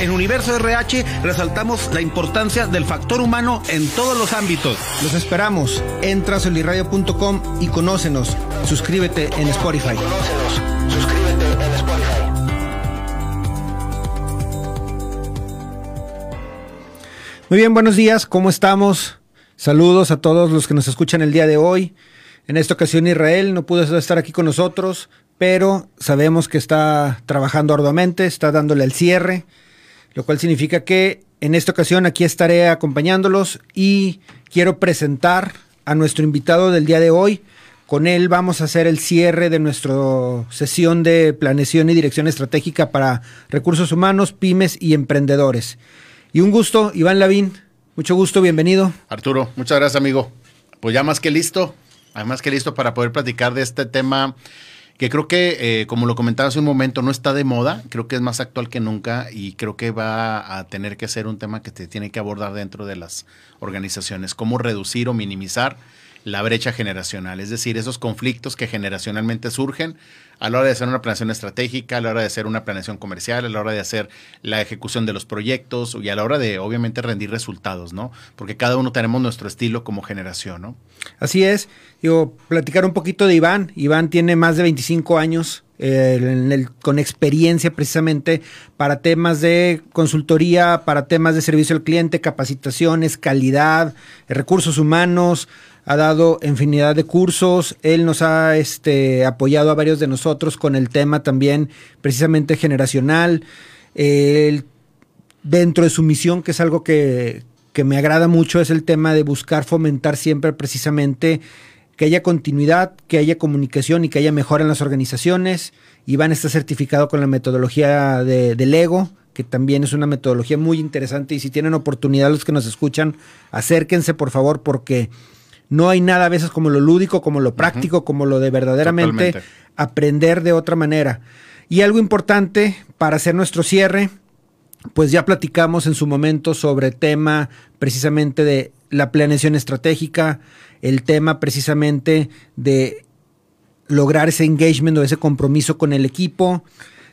En Universo RH resaltamos la importancia del factor humano en todos los ámbitos. Los esperamos. Entra a solirradio.com y conócenos. Suscríbete en Spotify. Conócenos. Suscríbete en Spotify. Muy bien, buenos días. ¿Cómo estamos? Saludos a todos los que nos escuchan el día de hoy. En esta ocasión Israel no pudo estar aquí con nosotros, pero sabemos que está trabajando arduamente, está dándole el cierre lo cual significa que en esta ocasión aquí estaré acompañándolos y quiero presentar a nuestro invitado del día de hoy. Con él vamos a hacer el cierre de nuestra sesión de planeación y dirección estratégica para recursos humanos, pymes y emprendedores. Y un gusto, Iván Lavín, mucho gusto, bienvenido. Arturo, muchas gracias amigo. Pues ya más que listo, más que listo para poder platicar de este tema que creo que, eh, como lo comentaba hace un momento, no está de moda, creo que es más actual que nunca y creo que va a tener que ser un tema que se tiene que abordar dentro de las organizaciones, cómo reducir o minimizar la brecha generacional, es decir, esos conflictos que generacionalmente surgen a la hora de hacer una planeación estratégica, a la hora de hacer una planeación comercial, a la hora de hacer la ejecución de los proyectos y a la hora de, obviamente, rendir resultados, ¿no? Porque cada uno tenemos nuestro estilo como generación, ¿no? Así es. Yo platicar un poquito de Iván. Iván tiene más de 25 años eh, con experiencia precisamente para temas de consultoría, para temas de servicio al cliente, capacitaciones, calidad, recursos humanos, ha dado infinidad de cursos, él nos ha este, apoyado a varios de nosotros con el tema también precisamente generacional, dentro de su misión, que es algo que, que me agrada mucho, es el tema de buscar fomentar siempre precisamente que haya continuidad, que haya comunicación y que haya mejora en las organizaciones. Iván está certificado con la metodología de, del ego, que también es una metodología muy interesante. Y si tienen oportunidad los que nos escuchan, acérquense por favor porque no hay nada a veces como lo lúdico, como lo práctico, como lo de verdaderamente aprender de otra manera. Y algo importante para hacer nuestro cierre, pues ya platicamos en su momento sobre el tema precisamente de la planeación estratégica, el tema precisamente de lograr ese engagement o ese compromiso con el equipo,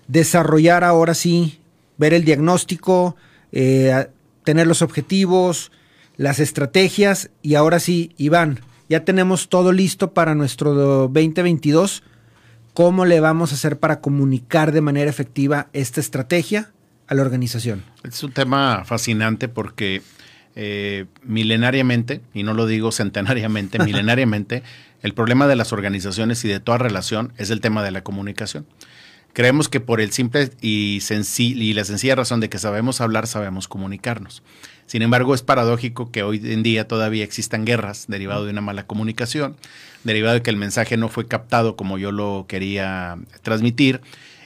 desarrollar ahora sí, ver el diagnóstico, eh, tener los objetivos, las estrategias y ahora sí, Iván, ya tenemos todo listo para nuestro 2022. ¿Cómo le vamos a hacer para comunicar de manera efectiva esta estrategia a la organización? Es un tema fascinante porque eh, milenariamente, y no lo digo centenariamente, milenariamente, el problema de las organizaciones y de toda relación es el tema de la comunicación. Creemos que por el simple y, y la sencilla razón de que sabemos hablar, sabemos comunicarnos. Sin embargo, es paradójico que hoy en día todavía existan guerras derivado de una mala comunicación, derivado de que el mensaje no fue captado como yo lo quería transmitir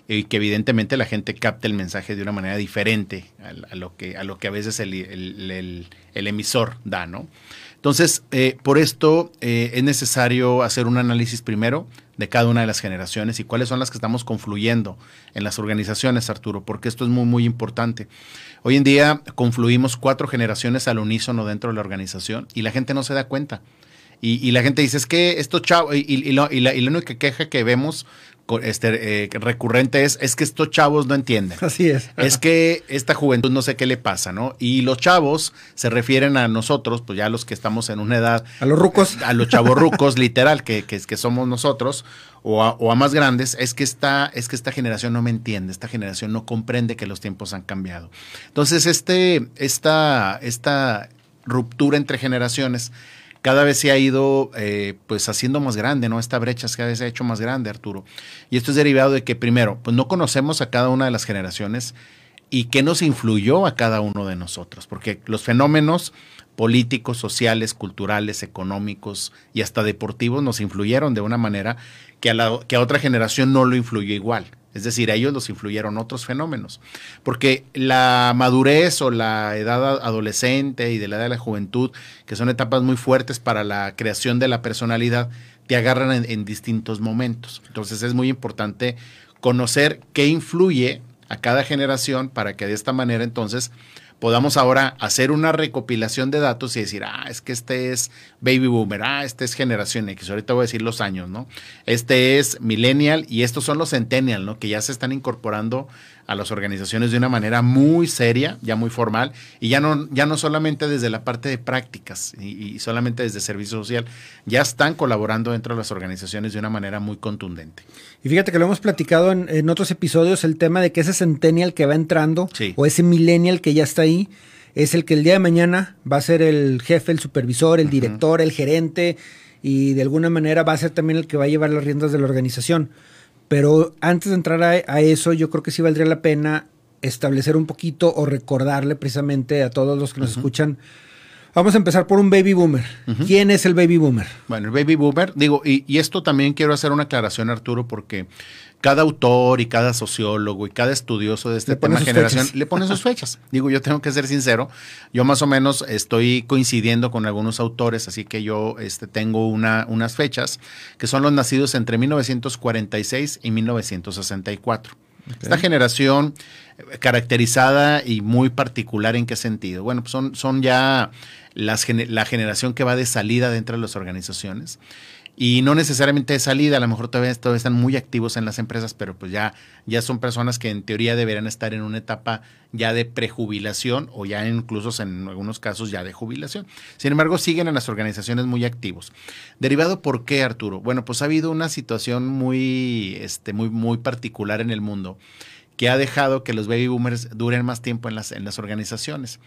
y que evidentemente la gente capte el mensaje de una manera diferente a, lo, que, a lo que a veces el, el, emisor da, ¿no? Entonces, eh, por esto eh, es necesario hacer un análisis primero de cada una de las generaciones y cuáles son las que estamos confluyendo en las organizaciones, Arturo, porque esto es muy, muy importante. Hoy en día confluimos cuatro generaciones al unísono dentro de la organización y la gente no se da cuenta. Y, la gente dice, es que estos chavos, y, y, la, y, la, única queja que vemos este, eh, recurrente es, es que estos chavos no entienden. Así es. Es que esta juventud no sé qué le pasa, ¿no? Y los chavos se refieren a nosotros, pues ya los que estamos en una edad. A los rucos. A los chavos rucos, literal, que, que, que somos nosotros, o a, o a, más grandes, es que, esta, es que esta generación no me entiende, esta generación no comprende que los tiempos han cambiado. Entonces, este, esta, esta ruptura entre generaciones cada vez se ha ido eh, pues haciendo más grande, ¿no? Esta brecha cada vez se ha hecho más grande, Arturo. Y esto es derivado de que primero, pues no conocemos a cada una de las generaciones y qué nos influyó a cada uno de nosotros, porque los fenómenos políticos, sociales, culturales, económicos y hasta deportivos nos influyeron de una manera que a, la, que a otra generación no lo influyó igual. Es decir, a ellos los influyeron otros fenómenos. Porque la madurez o la edad adolescente y de la edad de la juventud, que son etapas muy fuertes para la creación de la personalidad, te agarran en, en distintos momentos. Entonces es muy importante conocer qué influye a cada generación para que de esta manera entonces podamos ahora hacer una recopilación de datos y decir, ah, es que este es baby boomer, ah, este es generación X, ahorita voy a decir los años, ¿no? Este es millennial y estos son los centennial, ¿no? Que ya se están incorporando a las organizaciones de una manera muy seria, ya muy formal, y ya no, ya no solamente desde la parte de prácticas y, y solamente desde servicio social, ya están colaborando dentro de las organizaciones de una manera muy contundente. Y fíjate que lo hemos platicado en, en otros episodios, el tema de que ese centennial que va entrando, Sí. o ese millennial que ya está ahí, es el que el día de mañana va a ser el jefe, el supervisor, el director, el gerente, y de alguna manera va a ser también el que va a llevar las riendas de la organización. Pero antes de entrar a, a eso, yo creo que sí valdría la pena establecer un poquito o recordarle precisamente a todos los que nos escuchan. Vamos a empezar por un baby boomer. ¿Quién es el baby boomer? Bueno, el baby boomer, digo, y, y esto también quiero hacer una aclaración, Arturo, porque cada autor y cada sociólogo y cada estudioso de este Le tema generación fechas. le pone sus fechas. Digo, yo tengo que ser sincero, yo más o menos estoy coincidiendo con algunos autores, así que yo este, tengo una, unas fechas que son los nacidos entre 1946 y 1964. Esta generación eh, caracterizada y muy particular en qué sentido. Bueno, pues son, son ya las, la generación que va de salida dentro de las organizaciones. Y no necesariamente de salida, a lo mejor todavía, todavía están muy activos en las empresas, pero pues ya, ya son personas que en teoría deberían estar en una etapa ya de prejubilación o ya incluso en algunos casos ya de jubilación. Sin embargo, siguen en las organizaciones muy activos. ¿Derivado por qué, Arturo? Bueno, pues ha habido una situación muy, este, muy, muy particular en el mundo que ha dejado que los baby boomers duren más tiempo en las, en las organizaciones.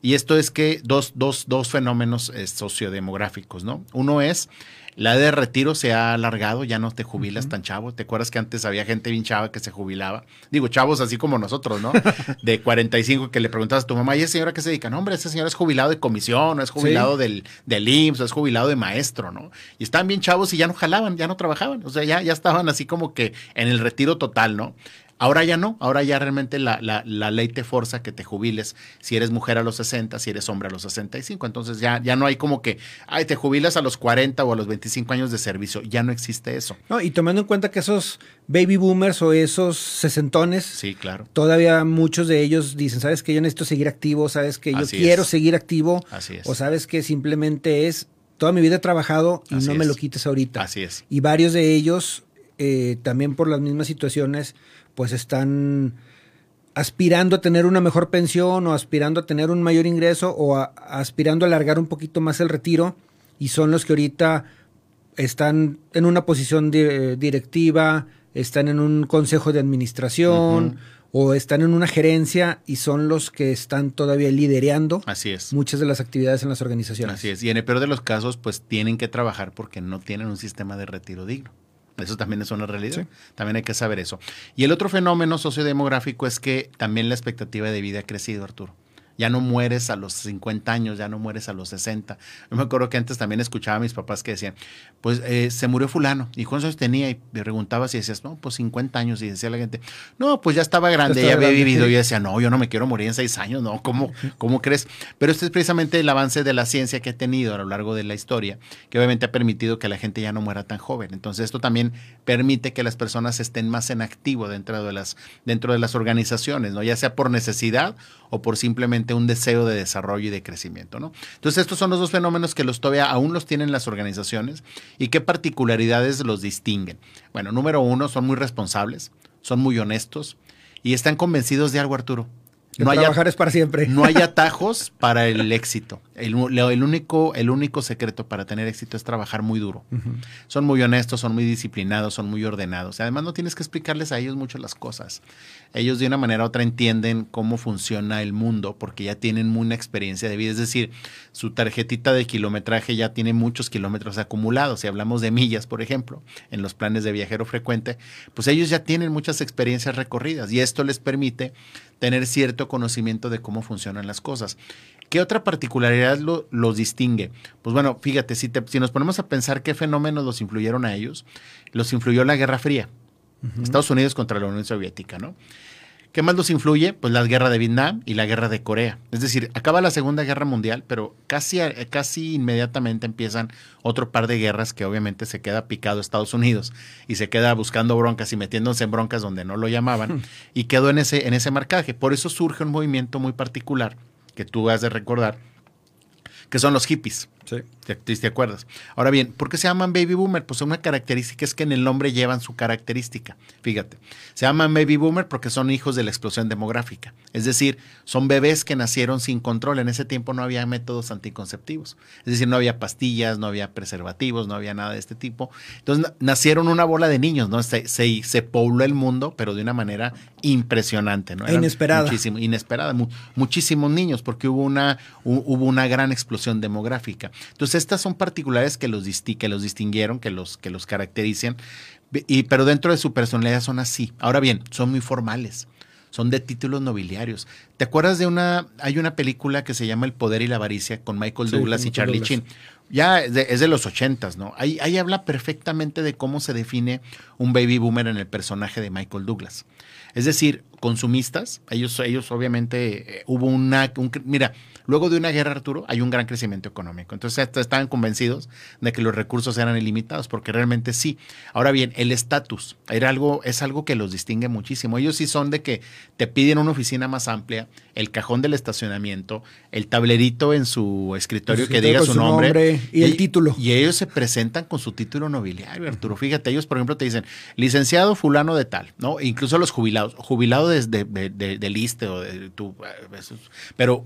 Y esto es que dos, dos, dos fenómenos eh, sociodemográficos, ¿no? Uno es la edad de retiro se ha alargado, ya no te jubilas tan chavo. ¿Te acuerdas que antes había gente bien chava que se jubilaba? Digo, chavos así como nosotros, ¿no? De 45 que le preguntabas a tu mamá, ¿y esa señora qué se dedica? No, hombre, ese señor es jubilado de comisión, o es jubilado del, del IMSS, o es jubilado de maestro, ¿no? Y estaban bien chavos y ya no jalaban, ya no trabajaban. O sea, ya, ya estaban así como que en el retiro total, ¿no? Ahora ya no, ahora ya realmente la, la, la, ley te forza que te jubiles si eres mujer a los 60, si eres hombre a los 65. Entonces ya, ya no hay como que, ay, te jubilas a los 40 o a los 25 años de servicio. Ya no existe eso. No, y tomando en cuenta que esos baby boomers o esos sesentones, sí, claro. todavía muchos de ellos dicen, sabes que yo necesito seguir activo, sabes que yo Así quiero es. seguir activo, Así es. o sabes que simplemente es, toda mi vida he trabajado y Así no me lo quites ahorita. Así es. Y varios de ellos, eh, también por las mismas situaciones, pues están aspirando a tener una mejor pensión o aspirando a tener un mayor ingreso o a- aspirando a alargar un poquito más el retiro y son los que ahorita están en una posición di- directiva, están en un consejo de administración o están en una gerencia y son los que están todavía liderando Así es. muchas de las actividades en las organizaciones. Así es. Y en el peor de los casos, pues tienen que trabajar porque no tienen un sistema de retiro digno. Eso también es una realidad. Sí. También hay que saber eso. Y el otro fenómeno sociodemográfico es que también la expectativa de vida ha crecido, Arturo. Ya no mueres a los 50 años, ya no mueres a los 60. Yo me acuerdo que antes también escuchaba a mis papás que decían, pues eh, se murió fulano. ¿Y cuántos años tenía? Y me preguntabas y decías, no, pues 50 años. Y decía la gente, no, pues ya estaba grande, Ya había grande, vivido. sí. Y yo decía, no, yo no me quiero morir en seis años, no, ¿cómo, cómo crees? Pero este es precisamente el avance de la ciencia que ha tenido a lo largo de la historia, que obviamente ha permitido que la gente ya no muera tan joven. Entonces esto también permite que las personas estén más en activo dentro de las, dentro de las organizaciones, ¿no? Ya sea por necesidad o por simplemente un deseo de desarrollo y de crecimiento, ¿no? Entonces estos son los dos fenómenos que los todavía aún los tienen las organizaciones y qué particularidades los distinguen. Bueno, número uno, son muy responsables, son muy honestos y están convencidos de algo, Arturo. No hay, trabajar es para siempre. no hay atajos para el éxito. El único, el único secreto para tener éxito es trabajar muy duro. Son muy honestos, son muy disciplinados, son muy ordenados. Además, no tienes que explicarles a ellos mucho las cosas. Ellos de una manera u otra entienden cómo funciona el mundo porque ya tienen una experiencia de vida. Es decir, su tarjetita de kilometraje ya tiene muchos kilómetros acumulados. Si hablamos de millas, por ejemplo, en los planes de viajero frecuente, pues ellos ya tienen muchas experiencias recorridas y esto les permite tener cierto conocimiento de cómo funcionan las cosas. ¿Qué otra particularidad lo- los distingue? Pues bueno, fíjate, si, te- si nos ponemos a pensar qué fenómenos los influyeron a ellos, los influyó la Guerra Fría. Estados Unidos contra la Unión Soviética, ¿no? ¿Qué más los influye? Pues la guerra de Vietnam y la guerra de Corea. Es decir, acaba la Segunda Guerra Mundial, pero casi, casi inmediatamente empiezan otro par de guerras que obviamente se queda picado Estados Unidos y se queda buscando broncas y metiéndose en broncas donde no lo llamaban y quedó en ese, en ese marcaje. Por eso surge un movimiento muy particular que tú has de recordar, que son los hippies. Sí. ¿Te, te acuerdas? Ahora bien, ¿por qué se llaman baby boomer? Pues una característica es que en el nombre llevan su característica. Fíjate, se llaman baby boomer porque son hijos de la explosión demográfica. Es decir, son bebés que nacieron sin control. En ese tiempo no había métodos anticonceptivos. Es decir, no había pastillas, no había preservativos, no había nada de este tipo. Entonces nacieron una bola de niños, ¿no? Se, se, se pobló el mundo, pero de una manera impresionante, ¿no? Eran inesperada. Muchísimo, inesperada. Mu muchísimos niños porque hubo una, hubo una gran explosión demográfica. Entonces, estas son particulares que los, que los distinguieron, que los, que los caracterizan, y, pero dentro de su personalidad son así. Ahora bien, son muy formales, son de títulos nobiliarios. ¿Te acuerdas de una, hay una película que se llama El Poder y la Avaricia con Michael Sí, Douglas y Charlie Douglas. Chin? Ya es de, es de los ochentas, ¿no? Ahí, ahí habla perfectamente de cómo se define un baby boomer en el personaje de Michael Douglas. Es decir, consumistas, ellos, ellos obviamente eh, hubo una, un mira, luego de una guerra, Arturo, hay un gran crecimiento económico. Entonces est- estaban convencidos de que los recursos eran ilimitados, porque realmente sí. Ahora bien, el estatus era algo, es algo que los distingue muchísimo. Ellos sí son de que te piden una oficina más amplia, el cajón del estacionamiento, el tablerito en su escritorio Su que diga su nombre, nombre y el título. Y ellos se presentan con su título nobiliario, Arturo. Fíjate, ellos, por ejemplo, te dicen, licenciado fulano de tal, ¿no? E incluso los jubilados, jubilado desde de, de, del ISSSTE o de tu, pero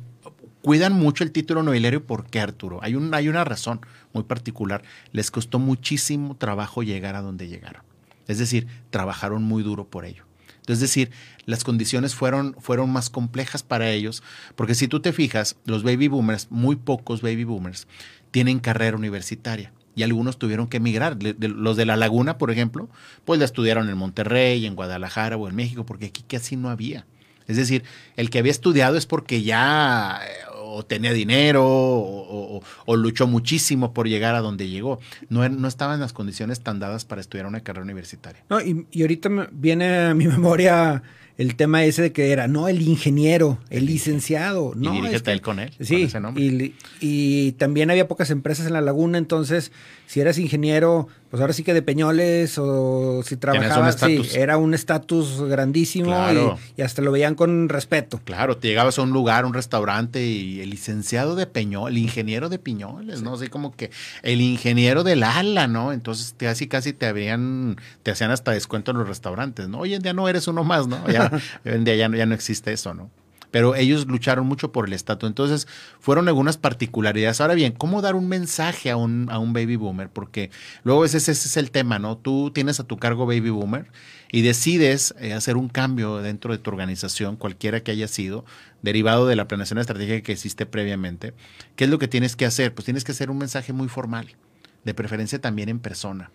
cuidan mucho el título nobiliario. ¿Por qué, Arturo? Hay, un, hay una razón muy particular. Les costó muchísimo trabajo llegar a donde llegaron. Es decir, trabajaron muy duro por ello. Es decir, las condiciones fueron, fueron más complejas para ellos, porque si tú te fijas, los baby boomers, muy pocos baby boomers, tienen carrera universitaria y algunos tuvieron que emigrar. Los de la Laguna, por ejemplo, pues la estudiaron en Monterrey, en Guadalajara o en México, porque aquí casi no había. Es decir, el que había estudiado es porque ya eh, o tenía dinero o, luchó muchísimo por llegar a donde llegó. No, er- no estaban en las condiciones tan dadas para estudiar una carrera universitaria. No, y, y ahorita viene a mi memoria el tema ese de que era, no, el ingeniero, el licenciado. Y No, dirígete es que- él con él, con Sí, ese nombre. y, también había pocas empresas en la laguna, entonces si eras ingeniero, pues ahora sí que de Peñoles o si trabajabas, sí, era un estatus grandísimo Claro. y, y hasta lo veían con respeto. Claro, te llegabas a un lugar, un restaurante y el licenciado de Peñol, el ingeniero de Piñoles, ¿no? Así como que el ingeniero del ala, ¿no? Entonces te casi casi te habrían, te hacían hasta descuento en los restaurantes, ¿no? Hoy en día no eres uno más, ¿no? Ya, hoy en día ya, no- ya no existe eso, ¿no? Pero ellos lucharon mucho por el estatus. Entonces, fueron algunas particularidades. Ahora bien, ¿cómo dar un mensaje a un, a un baby boomer? Porque luego ese, ese es el tema, ¿no? Tú tienes a tu cargo baby boomer y decides eh, hacer un cambio dentro de tu organización, cualquiera que haya sido, derivado de la planeación estratégica que existe previamente. ¿Qué es lo que tienes que hacer? Pues tienes que hacer un mensaje muy formal, de preferencia también en persona.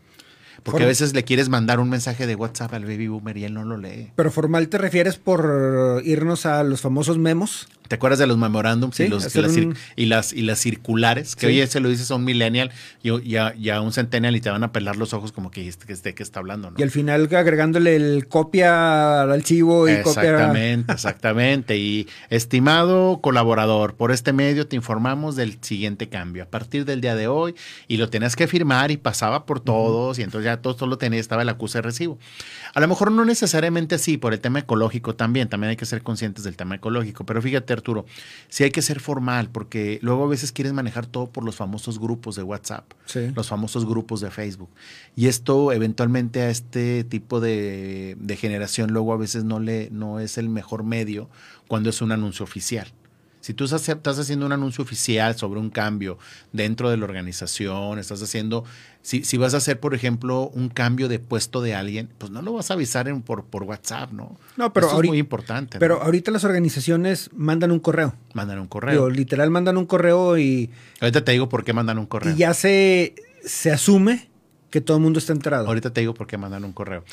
Porque a veces le quieres mandar un mensaje de WhatsApp al baby boomer y él no lo lee. Pero formal te refieres por irnos a los famosos memos. ¿Te acuerdas de los memorándums Sí, y, los- y las, un- y, las, y las circulares? Que Sí. oye, se lo dices a un millennial y, a, y a un centennial y te van a pelar los ojos como que este que, este, que está hablando, ¿no? Y al final agregándole el copia al archivo y copia. Exactamente, exactamente. Y estimado colaborador, por este medio te informamos del siguiente cambio. A partir del día de hoy, y lo tenías que firmar y pasaba por todos, y entonces ya todo solo tenía, estaba el acuse de recibo. A lo mejor no necesariamente así, por el tema ecológico también, también hay que ser conscientes del tema ecológico. Pero fíjate, Arturo, sí hay que ser formal, porque luego a veces quieres manejar todo por los famosos grupos de WhatsApp Sí. los famosos grupos de Facebook. Y esto eventualmente a este tipo de, de generación luego a veces no, le, no es el mejor medio cuando es un anuncio oficial. Si tú estás haciendo un anuncio oficial sobre un cambio dentro de la organización, estás haciendo, si, si vas a hacer, por ejemplo, un cambio de puesto de alguien, pues no lo vas a avisar en, por, por WhatsApp, ¿no? No, pero Esto es muy importante. ¿no? Pero ahorita las organizaciones mandan un correo. mandan un Digo, correo. literal mandan un correo y, Ahorita te digo por qué mandan un correo. y ya se, se asume que todo el mundo está enterado. Ahorita te digo por qué mandan un correo.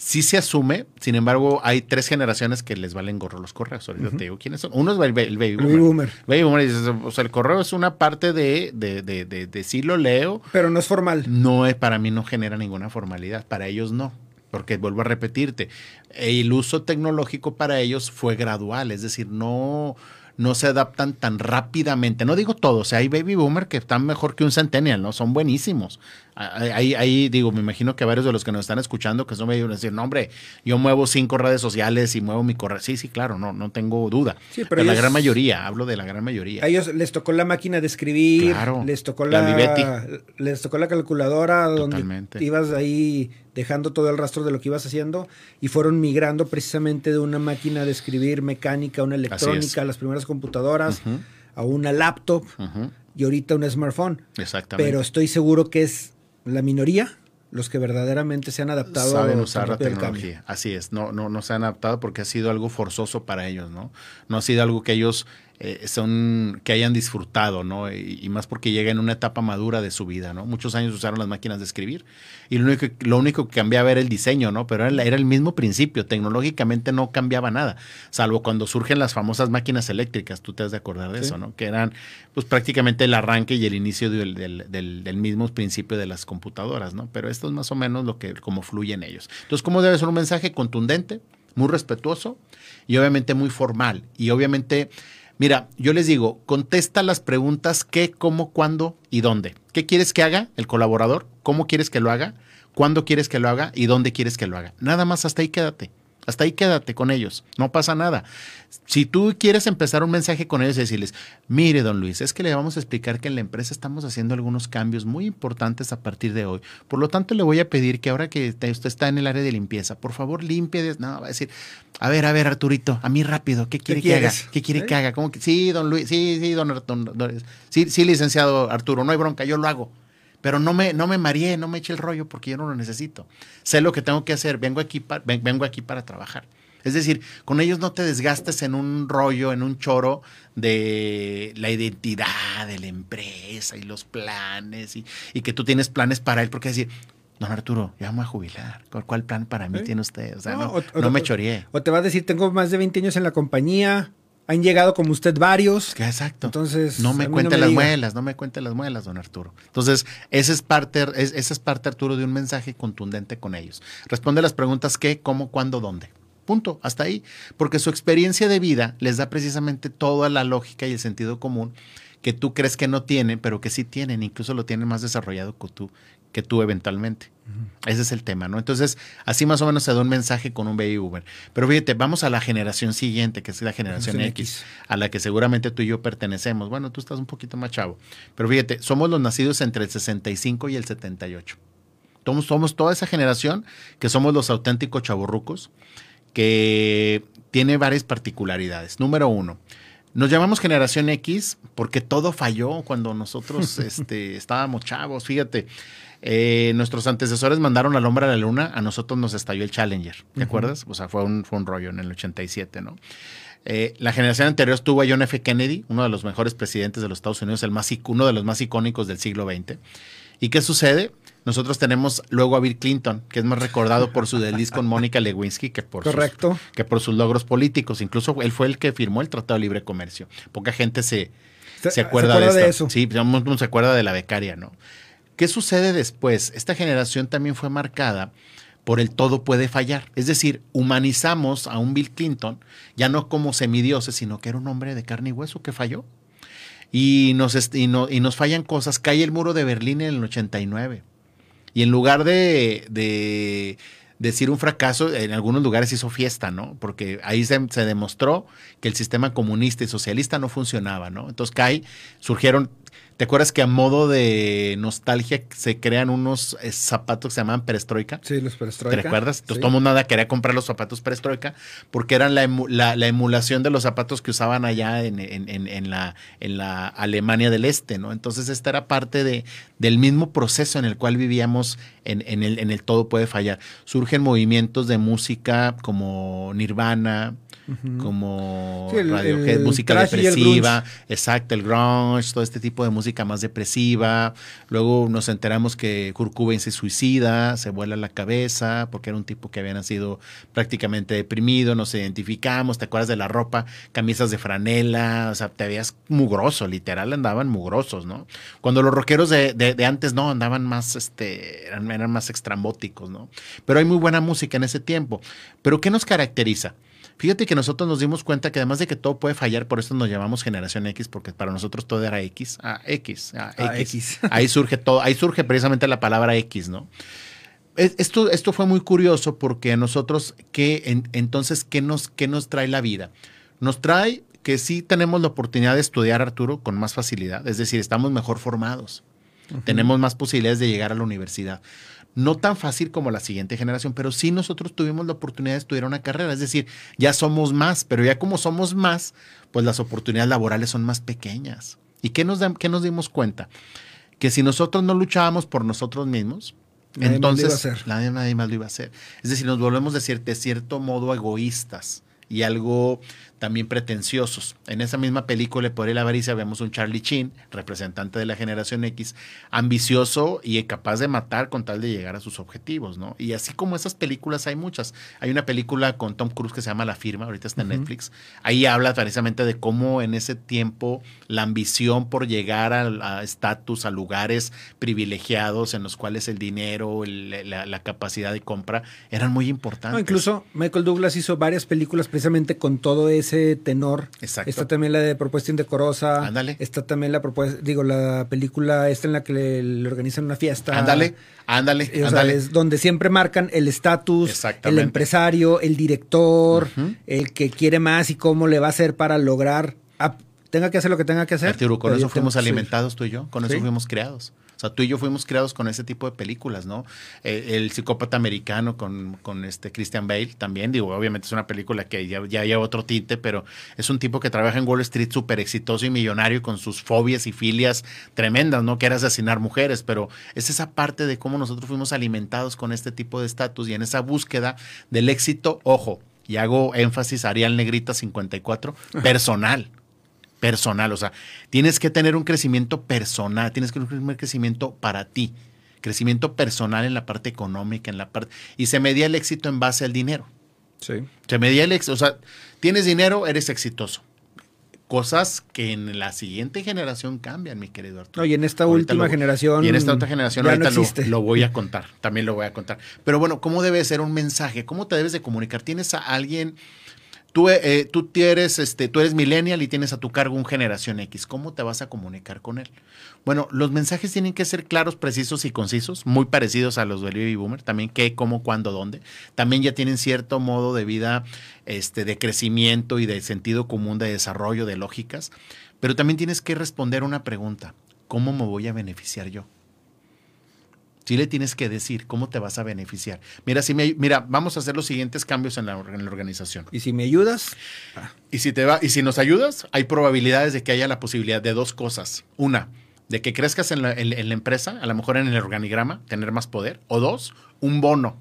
Sí se asume, sin embargo, hay tres generaciones que les valen gorro los correos. Ahorita te digo quiénes son. Uno es el, ba- el baby boomer. baby boomer. Baby boomer dices, o sea, el correo es una parte de, de, de, de, de sí lo leo. Pero no es formal. No es, para mí no genera ninguna formalidad. Para ellos no. porque vuelvo a repetirte, el uso tecnológico para ellos fue gradual, es decir, no, no se adaptan tan rápidamente. No digo todos, hay baby boomer que están mejor que un centennial, ¿no? Son buenísimos. Ahí, ahí digo, me imagino que varios de los que nos están escuchando que son medio decir, no, hombre, yo muevo cinco redes sociales y muevo mi correo. Sí, sí, claro, no, no tengo duda. Sí, pero, la gran mayoría, hablo de la gran mayoría. A ellos les tocó la máquina de escribir, Claro, les tocó la la, les tocó la calculadora Totalmente. donde ibas ahí dejando todo el rastro de lo que ibas haciendo y fueron migrando precisamente de una máquina de escribir mecánica a una electrónica, a las primeras computadoras, a una laptop y ahorita un smartphone. Exactamente. Pero estoy seguro que es la minoría los que verdaderamente se han adaptado saben tan usar la tecnología. Así es, no, no, no se han adaptado porque ha sido algo forzoso para ellos, ¿no? No ha sido algo que ellos eh, son, que hayan disfrutado, ¿no? Y, y más porque llega en una etapa madura de su vida, ¿no? Muchos años usaron las máquinas de escribir y lo único, que- lo único que cambiaba era el diseño, ¿no? Pero era, el- era el mismo principio, tecnológicamente no cambiaba nada, salvo cuando surgen las famosas máquinas eléctricas, tú te has de acordar de Sí. eso, ¿no? Que eran pues prácticamente el arranque y el inicio del, del- del- del mismo principio de las computadoras, ¿no? Pero esto es más o menos lo que, como fluyen ellos. Entonces, ¿cómo debe ser un mensaje contundente, muy respetuoso y obviamente muy formal? Y obviamente, mira, yo les digo, contesta las preguntas qué, cómo, cuándo y dónde. ¿Qué quieres que haga el colaborador? ¿Cómo quieres que lo haga? ¿Cuándo quieres que lo haga? ¿Y dónde quieres que lo haga? Nada más hasta ahí quédate. Hasta ahí quédate con ellos, no pasa nada. Si tú quieres empezar un mensaje con ellos y decirles, mire, don Luis, es que le vamos a explicar que en la empresa estamos haciendo algunos cambios muy importantes a partir de hoy. Por lo tanto, le voy a pedir que ahora que te- usted está en el área de limpieza, por favor, limpie. de- No, va a decir, a ver, a ver, Arturito, a mí rápido, ¿qué quiere que haga? ¿Qué quiere ¿Eh? que haga? ¿Cómo que? Sí, don Luis, sí, sí, don, don- don- sí, sí, licenciado Arturo, no hay bronca, yo lo hago. Pero no me, no me mareé, no me eche el rollo porque yo no lo necesito. Sé lo que tengo que hacer, vengo aquí, pa- vengo aquí para trabajar. Es decir, con ellos no te desgastes en un rollo, en un choro de la identidad de la empresa y los planes y, y que tú tienes planes para él, porque decir, don Arturo, ya me voy a jubilar. ¿Cuál, plan para mí ¿Eh? tiene usted? O sea, No, no, o- o- no me choreé. O te va a decir, tengo más de 20 años en la compañía, han llegado como usted varios. Exacto. Entonces, no me cuente no me las diga. muelas, no me cuente las muelas, don Arturo. Entonces, esa es parte, es- esa es parte, Arturo, de un mensaje contundente con ellos. Responde las preguntas qué, cómo, cuándo, dónde. Punto, hasta ahí. Porque su experiencia de vida les da precisamente toda la lógica y el sentido común que tú crees que no tienen, pero que sí tienen, incluso lo tienen más desarrollado que tú, que tú eventualmente. Ese es el tema, ¿no? Entonces, así más o menos se da un mensaje con un baby boomer. Pero fíjate, vamos a la generación siguiente, que es la generación Generación X, X. a la que seguramente tú y yo pertenecemos. Bueno, tú estás un poquito más chavo. Pero fíjate, somos los nacidos entre el 65 y el 78. Somos, somos toda esa generación que somos los auténticos chavorrucos, que tiene varias particularidades. Número uno, nos llamamos generación X porque todo falló cuando nosotros este, estábamos chavos. Fíjate, eh, nuestros antecesores mandaron al hombre a la luna, a nosotros nos estalló el Challenger, ¿te acuerdas? O sea, fue un, fue un rollo en el 87, ¿no? Eh, la generación anterior estuvo a John F. Kennedy, uno de los mejores presidentes de los Estados Unidos, el más, uno de los más icónicos del siglo XX. ¿Y qué sucede? Nosotros tenemos luego a Bill Clinton, que es más recordado por su desliz con Mónica Lewinsky que por, sus, Correcto. que por sus logros políticos. Incluso él fue el que firmó el Tratado de Libre Comercio. Poca gente se, Se- se acuerda, se acuerda de, eso. Sí, mundo se acuerda de la becaria, ¿no? ¿Qué sucede después? Esta generación también fue marcada por el todo puede fallar. Es decir, humanizamos a un Bill Clinton, ya no como semidioses, sino que era un hombre de carne y hueso que falló. Y nos, y y nos fallan cosas. Cae el muro de Berlín en el 89. Y en lugar de, de decir un fracaso, en algunos lugares hizo fiesta, ¿no? Porque ahí se, se demostró que el sistema comunista y socialista no funcionaba, ¿no? Entonces cae, surgieron, ¿te acuerdas que a modo de nostalgia se crean unos eh, zapatos que se llamaban perestroika? Sí, los ¿Te perestroika. recuerdas? Entonces Sí. todo mundo nada quería comprar los zapatos perestroika porque eran la, emu- la- la emulación de los zapatos que usaban allá en, en- en- en la, en la Alemania del Este, ¿no? Entonces esta era parte de, del mismo proceso en el cual vivíamos en, en el, en el todo puede fallar. Surgen movimientos de música como Nirvana, como Sí, el- Radiohead, el música y el depresiva, exacto, el grunge, todo este tipo de música más depresiva. Luego nos enteramos que Kurt Cobain se suicida, se vuela la cabeza, porque era un tipo que había nacido prácticamente deprimido, nos identificamos, ¿te acuerdas de la ropa? Camisas de franela, o sea, te veías mugroso, literal, andaban mugrosos, ¿no? Cuando los rockeros de, de- de antes no, andaban más, este, eran, eran más extrambóticos, ¿no? Pero hay muy buena música en ese tiempo. Pero ¿qué nos caracteriza? Fíjate que nosotros nos dimos cuenta que además de que todo puede fallar, por eso nos llamamos generación X, porque para nosotros todo era X. Ah, X, ah, Ah, X. X. Ahí surge todo, ahí surge precisamente la palabra X, ¿no? Es- Esto, esto fue muy curioso porque a nosotros, ¿qué, en- entonces, ¿qué nos, ¿qué nos trae la vida? Nos trae que sí tenemos la oportunidad de estudiar, Arturo, con más facilidad. Es decir, estamos mejor formados. Tenemos más posibilidades de llegar a la universidad. No tan fácil como la siguiente generación, pero sí nosotros tuvimos la oportunidad de estudiar una carrera. Es decir, ya somos más, pero ya como somos más, pues las oportunidades laborales son más pequeñas. ¿Y qué nos, da- qué nos dimos cuenta? Que si nosotros no luchábamos por nosotros mismos, Nadie más lo iba a entonces hacer. nadie, nadie más lo iba a hacer. Es decir, nos volvemos de, cier- de cierto modo egoístas y algo también pretenciosos. En esa misma película, por el avaricia, vemos un Charlie Chin, representante de la generación X, ambicioso y capaz de matar con tal de llegar a sus objetivos, ¿no? Y así como esas películas hay muchas. Hay una película con Tom Cruise que se llama La Firma, ahorita está en Netflix. Ahí habla precisamente de cómo en ese tiempo la ambición por llegar a estatus, a, lugares privilegiados en los cuales el dinero, el- la, la capacidad de compra eran muy importantes. No, incluso Michael Douglas hizo varias películas precisamente con todo ese tenor. Exacto. Está también la de Propuesta Indecorosa. Ándale. Está también la propuesta, digo, la película esta en la que le, le organizan una fiesta. Ándale, ándale, Eh, sea, ándale. es donde siempre marcan el estatus, el empresario, el director, el que quiere más y cómo le va a hacer para lograr, tenga que hacer lo que tenga que hacer. Arturo, con eso fuimos alimentados tú y yo, con eso Sí. fuimos creados. O sea, tú y yo fuimos creados con ese tipo de películas, ¿no? Eh, el psicópata americano con, con este Christian Bale también, digo, obviamente es una película que ya, ya lleva otro tinte, pero es un tipo que trabaja en Wall Street súper exitoso y millonario con sus fobias y filias tremendas, ¿no? Que era asesinar mujeres, pero es esa parte de cómo nosotros fuimos alimentados con este tipo de estatus y en esa búsqueda del éxito, ojo, y hago énfasis, Arial Negrita 54, personal personal. O sea, tienes que tener un crecimiento personal, tienes que tener un crecimiento para ti. Crecimiento personal en la parte económica, en la parte. Y se medía el éxito en base al dinero. Sí. Se medía el éxito. O sea, tienes dinero, eres exitoso. Cosas que en la siguiente generación cambian, mi querido Arturo. No, y en esta Ahorita última lo- generación Y en esta otra generación ya no ahorita lo, existe. lo voy a contar. También lo voy a contar. Pero bueno, ¿cómo debe ser un mensaje? ¿Cómo te debes de comunicar? ¿Tienes a alguien Tú, eh, tú, eres, este, tú eres millennial y tienes a tu cargo un generación X. ¿Cómo te vas a comunicar con él? Bueno, los mensajes tienen que ser claros, precisos y concisos, muy parecidos a los del baby boomer. También qué, cómo, cuándo, dónde. También ya tienen cierto modo de vida, este, de crecimiento y de sentido común, de desarrollo, de lógicas. Pero también tienes que responder una pregunta. ¿Cómo me voy a beneficiar yo? Sí le tienes que decir cómo te vas a beneficiar. Mira, si me, mira, vamos a hacer los siguientes cambios en la, en la organización. Y si me ayudas, Y si te va, y si nos ayudas, hay probabilidades de que haya la posibilidad de dos cosas. Una, de que crezcas en la, en- en la empresa, a lo mejor en el organigrama, tener más poder. O dos, un bono.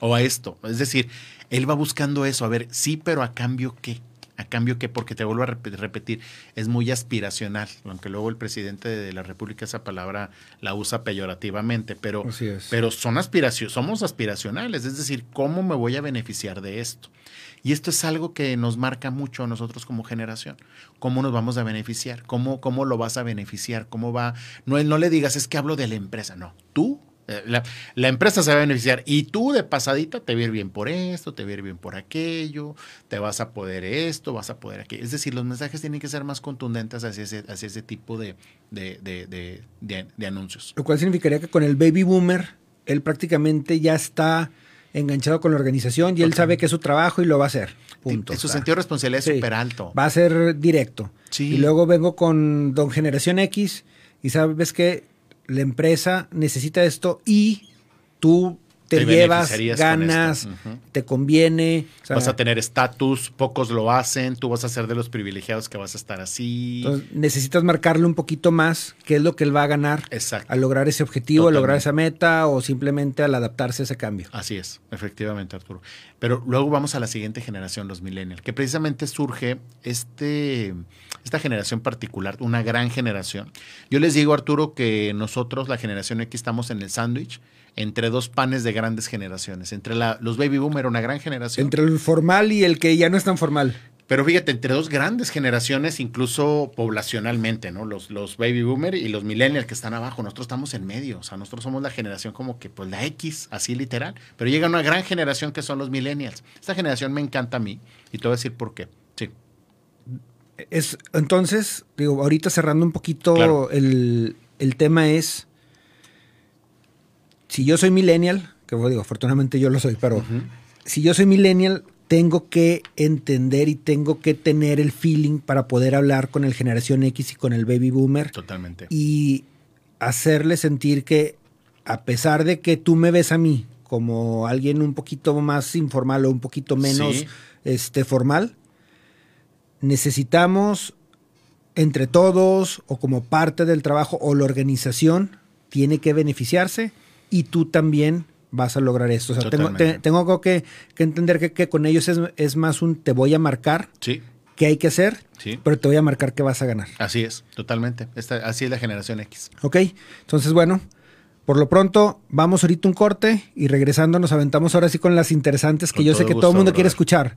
O a esto. Es decir, él va buscando eso. A ver, sí, pero a cambio qué. A cambio qué, porque te vuelvo a rep- repetir, es muy aspiracional, aunque luego el presidente de la República esa palabra la usa peyorativamente, pero, pero son aspiracio- somos aspiracionales, es decir, ¿cómo me voy a beneficiar de esto? Y esto es algo que nos marca mucho a nosotros como generación. ¿Cómo nos vamos a beneficiar? ¿Cómo, cómo lo vas a beneficiar? ¿Cómo va? No, no le digas, es que hablo de la empresa. No, tú, la, la empresa se va a beneficiar y tú de pasadita te va a ir bien por esto, te va a ir bien por aquello, te vas a poder esto, vas a poder aquello. Es decir, los mensajes tienen que ser más contundentes hacia ese, hacia ese tipo de, de, de, de, anuncios. lo cual significaría que con el baby boomer, él prácticamente ya está enganchado con la organización y él sabe que es su trabajo y lo va a hacer. Punto. En su sea, sentido de responsabilidad sí. es súper alto. Va a ser directo. Sí. Y luego vengo con Don Generación X y sabes que la empresa necesita esto y tú te, Te llevas, ganas, te conviene. o sea, vas a tener estatus, pocos lo hacen, tú vas a ser de los privilegiados que vas a estar así. entonces, necesitas marcarle un poquito más qué es lo que él va a ganar Exacto. al lograr ese objetivo, al lograr esa meta o simplemente al adaptarse a ese cambio. Así es, efectivamente, Arturo. Pero luego vamos a la siguiente generación, los millennials, que precisamente surge este, esta generación particular, una gran generación. Yo les digo, Arturo, que nosotros, la generación X, estamos en el sándwich entre dos panes de grandes generaciones. Entre la, los baby boomer, una gran generación. Entre el formal y el que ya no es tan formal. Pero fíjate, entre dos grandes generaciones, incluso poblacionalmente, ¿no? Los, los baby boomer y los millennials que están abajo. Nosotros estamos en medio. O sea, nosotros somos la generación como que, pues la X, así literal. Pero llega una gran generación que son los millennials. Esta generación me encanta a mí. Y te voy a decir por qué. Es, entonces, digo, ahorita cerrando un poquito Claro. el, el tema es, si yo soy millennial, que digo, afortunadamente yo lo soy, pero si yo soy millennial, tengo que entender y tengo que tener el feeling para poder hablar con el generación X y con el baby boomer Totalmente. y hacerle sentir que a pesar de que tú me ves a mí como alguien un poquito más informal o un poquito menos Sí. este formal, necesitamos entre todos o como parte del trabajo o la organización tiene que beneficiarse y tú también vas a lograr esto. O sea, tengo, te- tengo que, que entender que, que con ellos es, es más un te voy a marcar Sí, qué hay que hacer, sí. pero te voy a marcar qué vas a ganar. Así es, totalmente. Esta, así es la generación X. Ok, entonces bueno, por lo pronto vamos ahorita un corte y regresando nos aventamos ahora sí con las interesantes que Con yo sé que gusto, todo el mundo brother. quiere escuchar.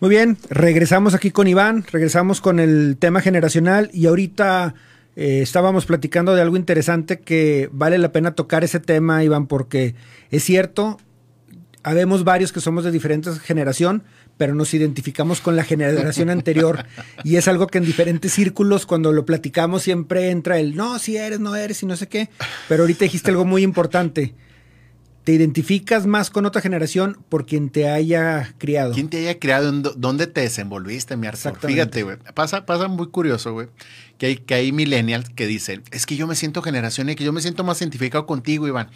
Muy bien, regresamos aquí con Iván, regresamos con el tema generacional y ahorita eh, estábamos platicando de algo interesante que vale la pena tocar ese tema, Iván, porque es cierto, habemos varios que somos de diferentes generación, pero nos identificamos con la generación anterior y es algo que en diferentes círculos cuando lo platicamos siempre entra el no, si eres, no eres y no sé qué, pero ahorita dijiste algo muy importante. Te identificas más con otra generación por quien te haya criado. ¿Quién te haya dó- ¿Dónde te desenvolviste, mi Arthur? Fíjate, güey. Pasa, pasa muy curioso, güey. Que hay, que hay millennials que dicen, es que yo me siento generación X, yo me siento más identificado contigo, Iván.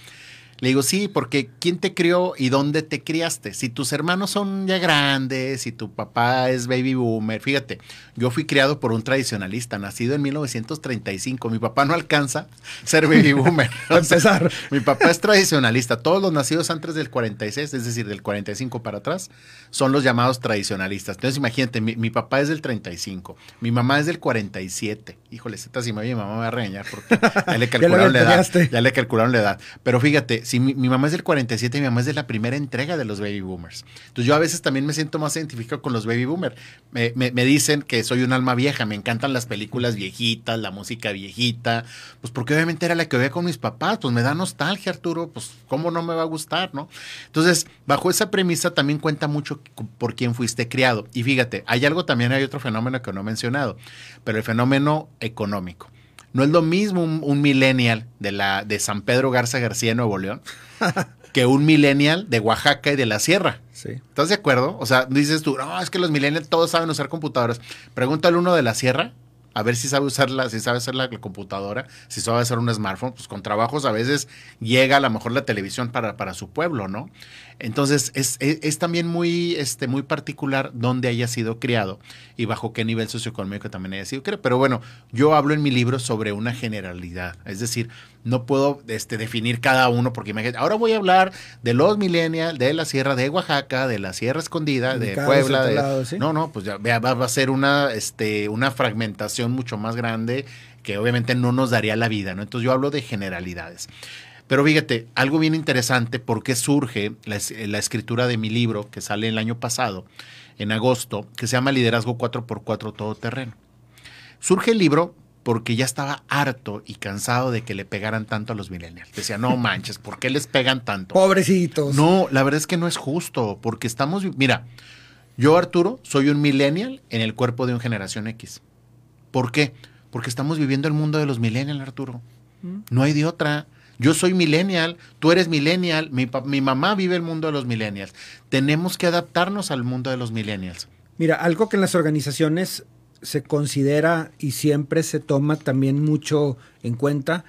Le digo, sí, porque ¿quién te crió y dónde te criaste? Si tus hermanos son ya grandes, si tu papá es baby boomer, fíjate, yo fui criado por un tradicionalista, nacido en 1935. Mi papá no alcanza ser baby boomer. A empezar. mi papá es tradicionalista. Todos los nacidos antes del 46, es decir, del 45 para atrás, son los llamados tradicionalistas. Entonces, imagínate, mi, mi papá es del 35, mi mamá es del 47. Híjole, esta si me oye, mi mamá me va a regañar porque ya le calcularon la edad. Ya le calcularon la edad. Pero fíjate, si mi, mi mamá es del 47, mi mamá es de la primera entrega de los baby boomers. Entonces yo a veces también me siento más identificado con los baby boomers. Me, me- me dicen que soy un alma vieja, me encantan las películas viejitas, la música viejita, pues porque obviamente era la que veía con mis papás, pues me da nostalgia, Arturo, pues cómo no me va a gustar, ¿no? Entonces, bajo esa premisa también cuenta mucho por quién fuiste criado. Y fíjate, hay algo también, hay otro fenómeno que no he mencionado, pero el fenómeno económico. No es lo mismo un, un millennial de, la, de San Pedro Garza García, Nuevo León, que un millennial de Oaxaca y de la Sierra. Sí. ¿Estás de acuerdo? O sea, dices tú, no, es que los millennials todos saben usar computadoras. Pregúntale uno de la Sierra, a ver si sabe usarla, si sabe hacer la, la computadora, si sabe hacer un smartphone, pues con trabajos a veces llega a lo mejor la televisión para, para su pueblo, ¿no? Entonces es, es- es también muy, este, muy particular dónde haya sido criado y bajo qué nivel socioeconómico también haya sido criado. Pero bueno, yo hablo en mi libro sobre una generalidad, es decir, no puedo este, definir cada uno porque imagínate, ahora voy a hablar de los millennials, de la Sierra de Oaxaca, de la Sierra Escondida, de Ubicados Puebla, de, lado, ¿sí? no, no, pues ya va, va a ser una, este, una fragmentación mucho más grande que obviamente no nos daría la vida, ¿no? Entonces yo hablo de generalidades. Pero fíjate, algo bien interesante, ¿por qué surge la, la escritura de mi libro que sale el año pasado, en agosto, que se llama Liderazgo 4x4 Todoterreno? Surge el libro porque ya estaba harto y cansado de que le pegaran tanto a los millennials. Decía, no manches, ¿por qué les pegan tanto? Pobrecitos. No, la verdad es que no es justo, porque estamos, mira, yo Arturo soy un millennial en el cuerpo de un generación X. ¿Por qué? Porque estamos viviendo el mundo de los millennials, Arturo. No hay de otra. Yo soy millennial, tú eres millennial, mi, mi mamá vive el mundo de los millennials. Tenemos que adaptarnos al mundo de los millennials. Mira, algo que en las organizaciones se considera y siempre se toma también mucho en cuenta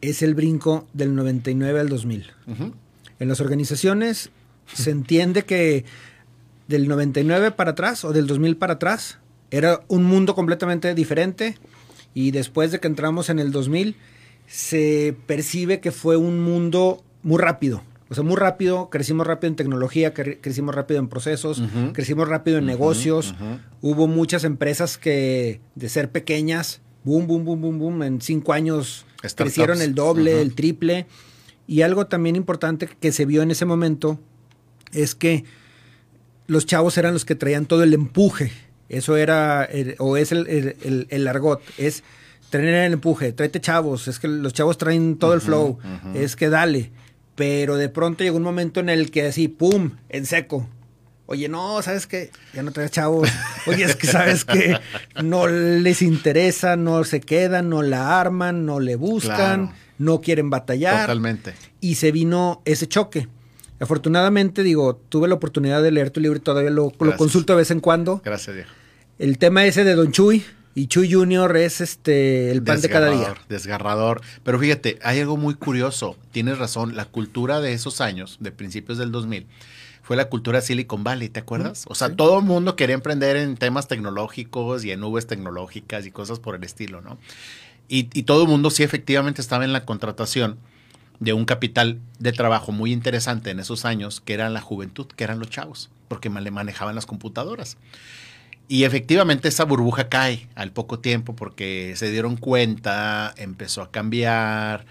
es el brinco del 99 al 2000. Ujú. En las organizaciones se entiende que del 99 para atrás o del 2000 para atrás era un mundo completamente diferente y después de que entramos en el 2000 se percibe que fue un mundo muy rápido. O sea, muy rápido, crecimos rápido en tecnología, cre- crecimos rápido en procesos, crecimos rápido en negocios. Hubo muchas empresas que de ser pequeñas, boom, boom, boom, boom, boom, en cinco años Startups. crecieron el doble, el triple. Y algo también importante que se vio en ese momento es que los chavos eran los que traían todo el empuje. Eso era, el- o es el, el, el- el argot, es tener el empuje, tráete chavos, es que los chavos traen todo el flow, es que dale. Pero de pronto llegó un momento en el que así, ¡pum!, en seco. Oye, no, ¿sabes qué? Ya no traes chavos. Oye, es que sabes que no les interesa, no se quedan, no la arman, no le buscan, Claro. no quieren batallar Totalmente. y se vino ese choque. Afortunadamente, digo, tuve la oportunidad de leer tu libro y todavía lo, lo consulto de vez en cuando. Gracias, viejo. El tema ese de Don Chuy y Chuy Junior es este el pan de cada día. Desgarrador, Desgarrador. Pero fíjate, hay algo muy curioso. Tienes razón, la cultura de esos años, de principios del 2000, fue la cultura Silicon Valley, ¿te acuerdas? O sea, todo el mundo quería emprender en temas tecnológicos y en nubes tecnológicas y cosas por el estilo, ¿no? Y, y todo el mundo sí efectivamente estaba en la contratación de un capital de trabajo muy interesante en esos años, que era la juventud, que eran los chavos, porque le manejaban las computadoras. Y efectivamente esa burbuja cae al poco tiempo porque se dieron cuenta, empezó a cambiar.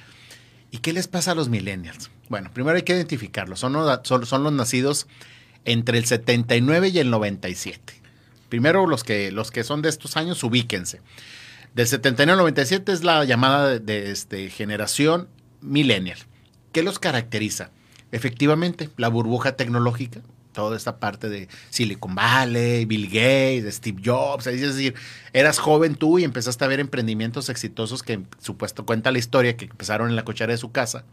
¿Y qué les pasa a los millennials? Bueno, primero hay que identificarlos. Son, los- nacidos entre el 79 y el 97. Primero los que, los que son de estos años, ubíquense. Del 79 al 97 es la llamada de, de, este, generación millennial. ¿Qué los caracteriza? Efectivamente, la burbuja tecnológica, toda esta parte de Silicon Valley, Bill Gates, Steve Jobs, es decir, eras joven tú y empezaste a ver emprendimientos exitosos que supuesto cuenta la historia que empezaron en la cochera de su casa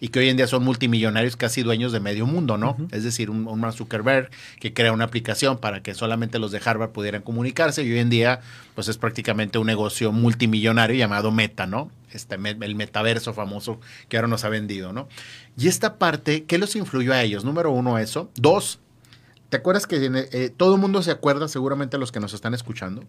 y que hoy en día son multimillonarios casi dueños de medio mundo, ¿no? Es decir, un, un Mark Zuckerberg que crea una aplicación para que solamente los de Harvard pudieran comunicarse y hoy en día pues es prácticamente un negocio multimillonario llamado Meta, ¿no? Este, el metaverso famoso que ahora nos ha vendido, ¿no? Y esta parte, ¿qué los influyó a ellos? Número uno, eso. Dos, ¿te acuerdas que eh, todo el mundo se acuerda, seguramente los que nos están escuchando,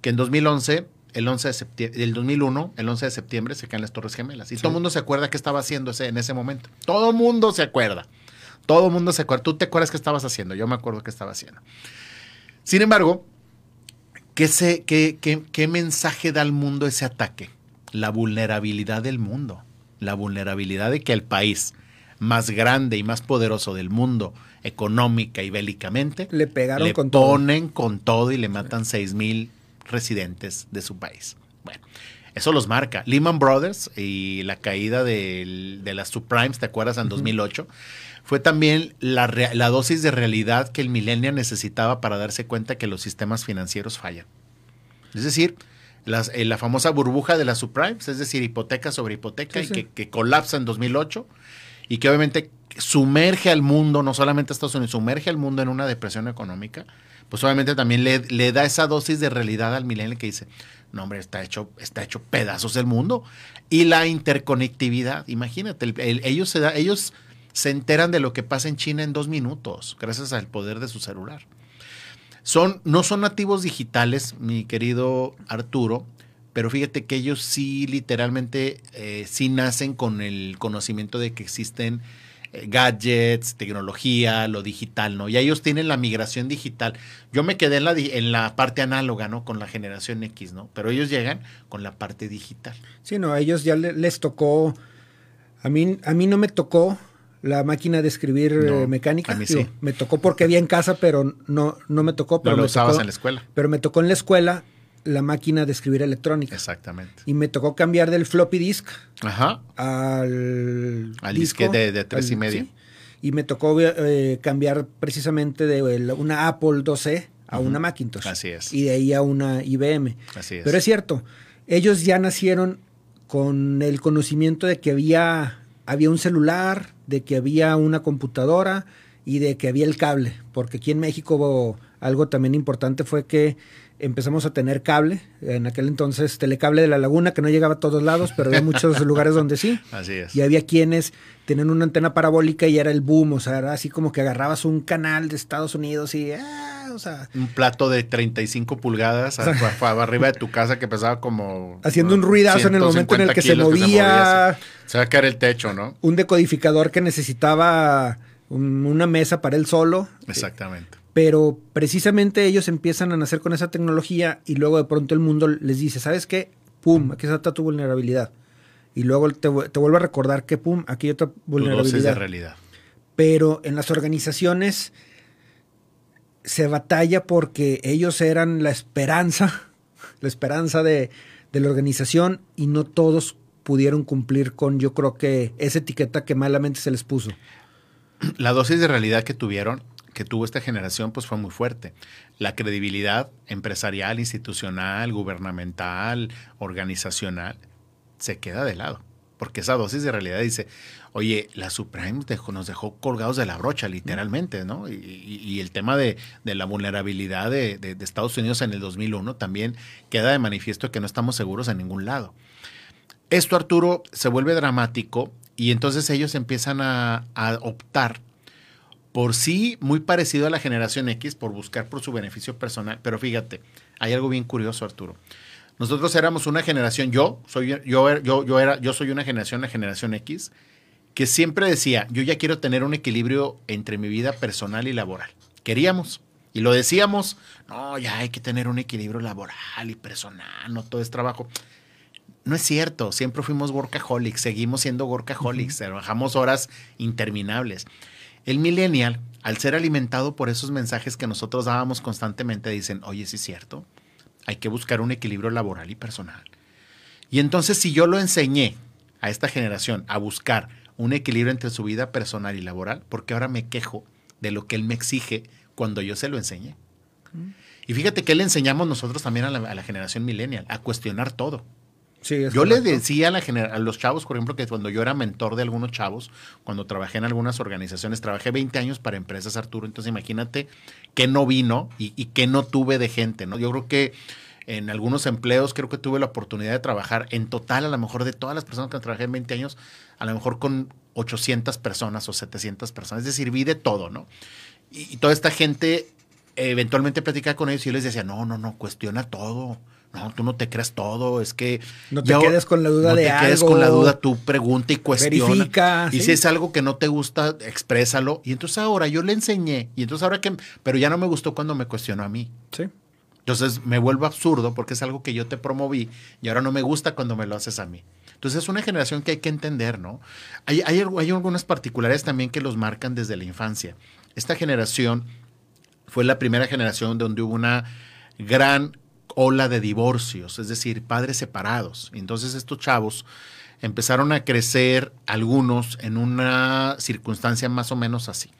que en 2011, el 11 de septiembre, el 2001, el 11 de septiembre se caen las Torres Gemelas. Y todo el mundo se acuerda qué estaba haciendo ese, en ese momento. Todo el mundo se acuerda. Todo el mundo se acuerda. ¿Tú te acuerdas qué estabas haciendo? Yo me acuerdo qué estaba haciendo. Sin embargo, ¿qué, se, qué, qué- qué mensaje da al mundo ese ataque? La vulnerabilidad del mundo. La vulnerabilidad de que el país más grande y más poderoso del mundo, económica y bélicamente, Le pegaron le con todo. ponen con todo y le matan 6 mil residentes de su país. Bueno, eso los marca. Lehman Brothers y la caída del- de las subprimes, ¿te acuerdas? En 2008. Fue también la, la dosis de realidad que el millennial necesitaba para darse cuenta que los sistemas financieros fallan. Es decir, las- eh, la famosa burbuja de las subprimes, es decir, hipoteca sobre hipoteca, Sí, y sí. Que, que colapsa en 2008 y que obviamente sumerge al mundo, no solamente a Estados Unidos, sumerge al mundo en una depresión económica, pues obviamente también le, le da esa dosis de realidad al millennial que dice, no hombre, está hecho, está hecho pedazos el mundo. Y la interconectividad, imagínate, el- el- ellos, se da, ellos se enteran de lo que pasa en China en dos minutos, gracias al poder de su celular. Son, no son nativos digitales, mi querido Arturo, pero fíjate que ellos sí literalmente eh, sí nacen con el conocimiento de que existen gadgets, tecnología, lo digital, ¿no? Y ellos tienen la migración digital. Yo me quedé en la, en la parte análoga, ¿no? Con la generación X, ¿no? Pero ellos llegan con la parte digital. Sí, no, a ellos ya le- les tocó. A mí, a mí no me tocó la máquina de escribir No, eh, mecánica. a mí sí. Me tocó porque había en casa, pero no, no me tocó. Pero lo me usabas tocó- en la escuela. Pero me tocó en la escuela la máquina de escribir electrónica. Exactamente. Y me tocó cambiar del floppy disk Ajá. al. Al disco, disquete de- de tres y al- medio. sí. Y me tocó eh, cambiar precisamente de una Apple 2C a una Macintosh. Así es. Y de ahí a una IBM. Así es. Pero es cierto, ellos ya nacieron con el conocimiento de que había, había un celular, de que había una computadora y de que había el cable. Porque aquí en México algo también importante fue que empezamos a tener cable. En aquel entonces, telecable de la laguna, que no llegaba a todos lados, pero había muchos lugares donde sí. Así es. Y había quienes tenían una antena parabólica y era el boom, o sea, era así como que agarrabas un canal de Estados Unidos y, ah, o sea, Un plato de 35 pulgadas a- a- a- arriba de tu casa que pesaba como... Haciendo un ruidazo en el momento en el 150 que se movía. Se, se va a caer el techo, ¿no? un decodificador que necesitaba un- una mesa para él solo. Exactamente. Pero precisamente ellos empiezan a nacer con esa tecnología y luego de pronto el mundo les dice, ¿sabes qué? Pum, aquí está tu vulnerabilidad. Y luego te, te vuelvo a recordar que, pum, aquí hay otra dosis de vulnerabilidad. realidad. Pero en las organizaciones se batalla porque ellos eran la esperanza, la esperanza de, de la organización y no todos pudieron cumplir con, yo creo que, esa etiqueta que malamente se les puso. La dosis de realidad que tuvieron, que tuvo esta generación, pues fue muy fuerte. La credibilidad empresarial, institucional, gubernamental, organizacional, se queda de lado. Porque esa dosis de realidad dice, oye, la Supreme dejó- nos dejó colgados de la brocha, literalmente, ¿no? Y, el tema de, de la vulnerabilidad de, de- de Estados Unidos en el 2001 también queda de manifiesto que no estamos seguros en ningún lado. Esto, Arturo, se vuelve dramático y entonces ellos empiezan a, a optar por sí muy parecido a la generación X, por buscar por su beneficio personal. Pero fíjate, hay algo bien curioso, Arturo. Nosotros éramos una generación, yo soy, yo, yo, yo era, yo soy una generación, la generación X, que siempre decía, yo ya quiero tener un equilibrio entre mi vida personal y laboral. Queríamos. Y lo decíamos, no, ya hay que tener un equilibrio laboral y personal, no todo es trabajo. No es cierto, siempre fuimos workaholics, seguimos siendo workaholics, trabajamos horas interminables. El millennial, al ser alimentado por esos mensajes que nosotros dábamos constantemente, dicen, oye, sí es cierto, hay que buscar un equilibrio laboral y personal. Y entonces si yo lo enseñé a esta generación a buscar un equilibrio entre su vida personal y laboral, porque ahora me quejo de lo que él me exige cuando yo se lo enseñé. Y fíjate que le enseñamos nosotros también a la, a la generación millennial, a cuestionar todo. Sí, yo le decía a, la a los chavos, por ejemplo, que cuando yo era mentor de algunos chavos, cuando trabajé en algunas organizaciones, trabajé 20 años para empresas, Arturo, entonces imagínate que no vino y, y que no tuve de gente, ¿no? Yo creo que en algunos empleos creo que tuve la oportunidad de trabajar en total, a lo mejor de todas las personas que trabajé en 20 años, a lo mejor con 800 personas o 700 personas, es decir, vi de todo, ¿no? Y, y toda esta gente, eventualmente platicaba con ellos y yo les decía, no, no, no, cuestiona todo. No, tú no te creas todo, es que... No te quedes con la duda no de te quedes algo. con la duda, tú pregunta y cuestiona. Verifica, Y sí. si es algo que no te gusta, exprésalo. Y entonces ahora yo le enseñé. Y entonces ahora que... Pero ya no me gustó cuando me cuestionó a mí. Sí. Entonces me vuelvo absurdo porque es algo que yo te promoví y ahora no me gusta cuando me lo haces a mí. Entonces es una generación que hay que entender, ¿no? Hay, hay, hay algunas particularidades también que los marcan desde la infancia. Esta generación fue la primera generación donde hubo una gran ola de divorcios, es decir, padres separados. Entonces estos chavos empezaron a crecer algunos en una circunstancia más o menos así.